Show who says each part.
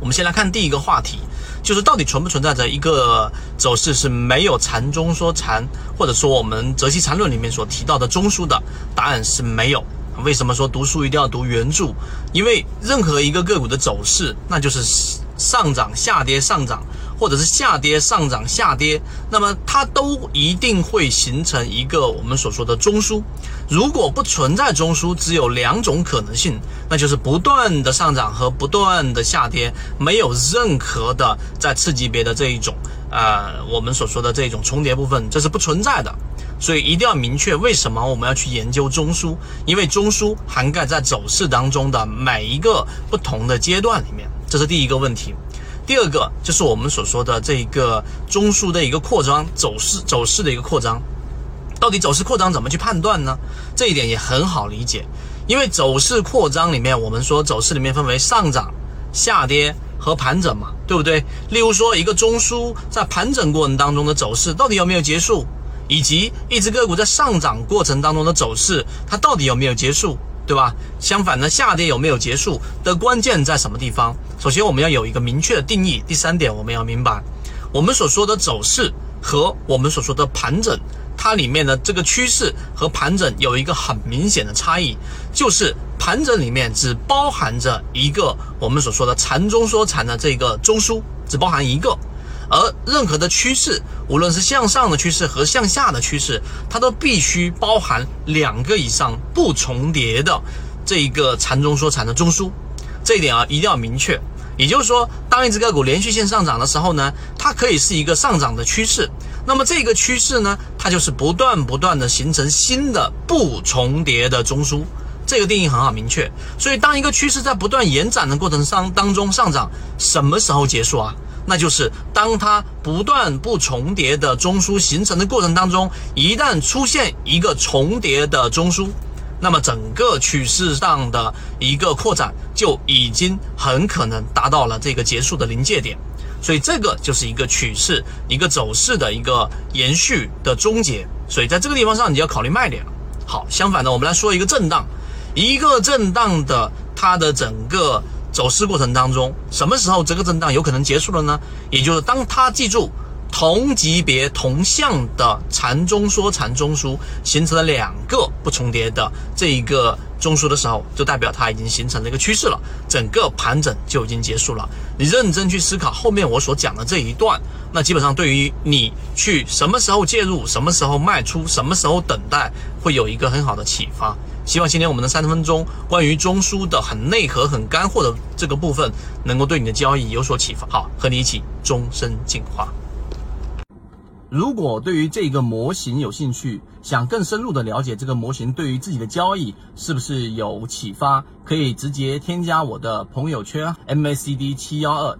Speaker 1: 我们先来看第一个话题，就是到底存不存在着一个走势是没有缠中说禅，或者说我们《泽西缠论》里面所提到的中枢的？答案是没有。为什么说读书一定要读原著？因为任何一个个股的走势，那就是上涨、下跌、上涨，或者是下跌、上涨、下跌，那么它都一定会形成一个我们所说的中枢。如果不存在中枢，只有两种可能性，那就是不断的上涨和不断的下跌，没有任何的在次级别的这一种，呃，我们所说的这种重叠部分，这是不存在的。所以一定要明确为什么我们要去研究中枢，因为中枢涵盖在走势当中的每一个不同的阶段里面，这是第一个问题。第二个就是我们所说的这一个中枢的一个扩张走势，走势的一个扩张，到底走势扩张怎么去判断呢？这一点也很好理解，因为走势扩张里面，我们说走势里面分为上涨、下跌和盘整嘛，对不对？例如说一个中枢在盘整过程当中的走势到底有没有结束？以及一只个股在上涨过程当中的走势，它到底有没有结束，对吧？相反呢，下跌有没有结束的关键在什么地方？首先我们要有一个明确的定义。第三点，我们要明白，我们所说的走势和我们所说的盘整，它里面的这个趋势和盘整有一个很明显的差异，就是盘整里面只包含着一个我们所说的缠中说禅的这个中枢，只包含一个。而任何的趋势，无论是向上的趋势和向下的趋势，它都必须包含两个以上不重叠的这一个缠中说缠的中枢。这一点啊，一定要明确。也就是说，当一只个股连续性上涨的时候呢，它可以是一个上涨的趋势。那么这个趋势呢，它就是不断不断的形成新的不重叠的中枢。这个定义很好明确。所以，当一个趋势在不断延展的过程上当中上涨，什么时候结束啊？那就是当它不断不重叠的中枢形成的过程当中，一旦出现一个重叠的中枢，那么整个趋势上的一个扩展就已经很可能达到了这个结束的临界点。所以这个就是一个趋势、一个走势的一个延续的终结。所以在这个地方上，你要考虑卖点了。好，相反的，我们来说一个震荡，一个震荡的它的整个。走势过程当中，什么时候这个震荡有可能结束了呢？也就是当它记住同级别同向的缠中说缠中枢形成了两个不重叠的这一个中枢的时候，就代表它已经形成了一个趋势了，整个盘整就已经结束了。你认真去思考后面我所讲的这一段，那基本上对于你去什么时候介入、什么时候卖出、什么时候等待，会有一个很好的启发。希望今天我们的三十分钟关于中枢的很内核、很干货的这个部分，能够对你的交易有所启发。好，和你一起终身进化。如果对于这个模型有兴趣，想更深入的了解这个模型对于自己的交易是不是有启发，可以直接添加我的朋友圈 MACD 七幺二。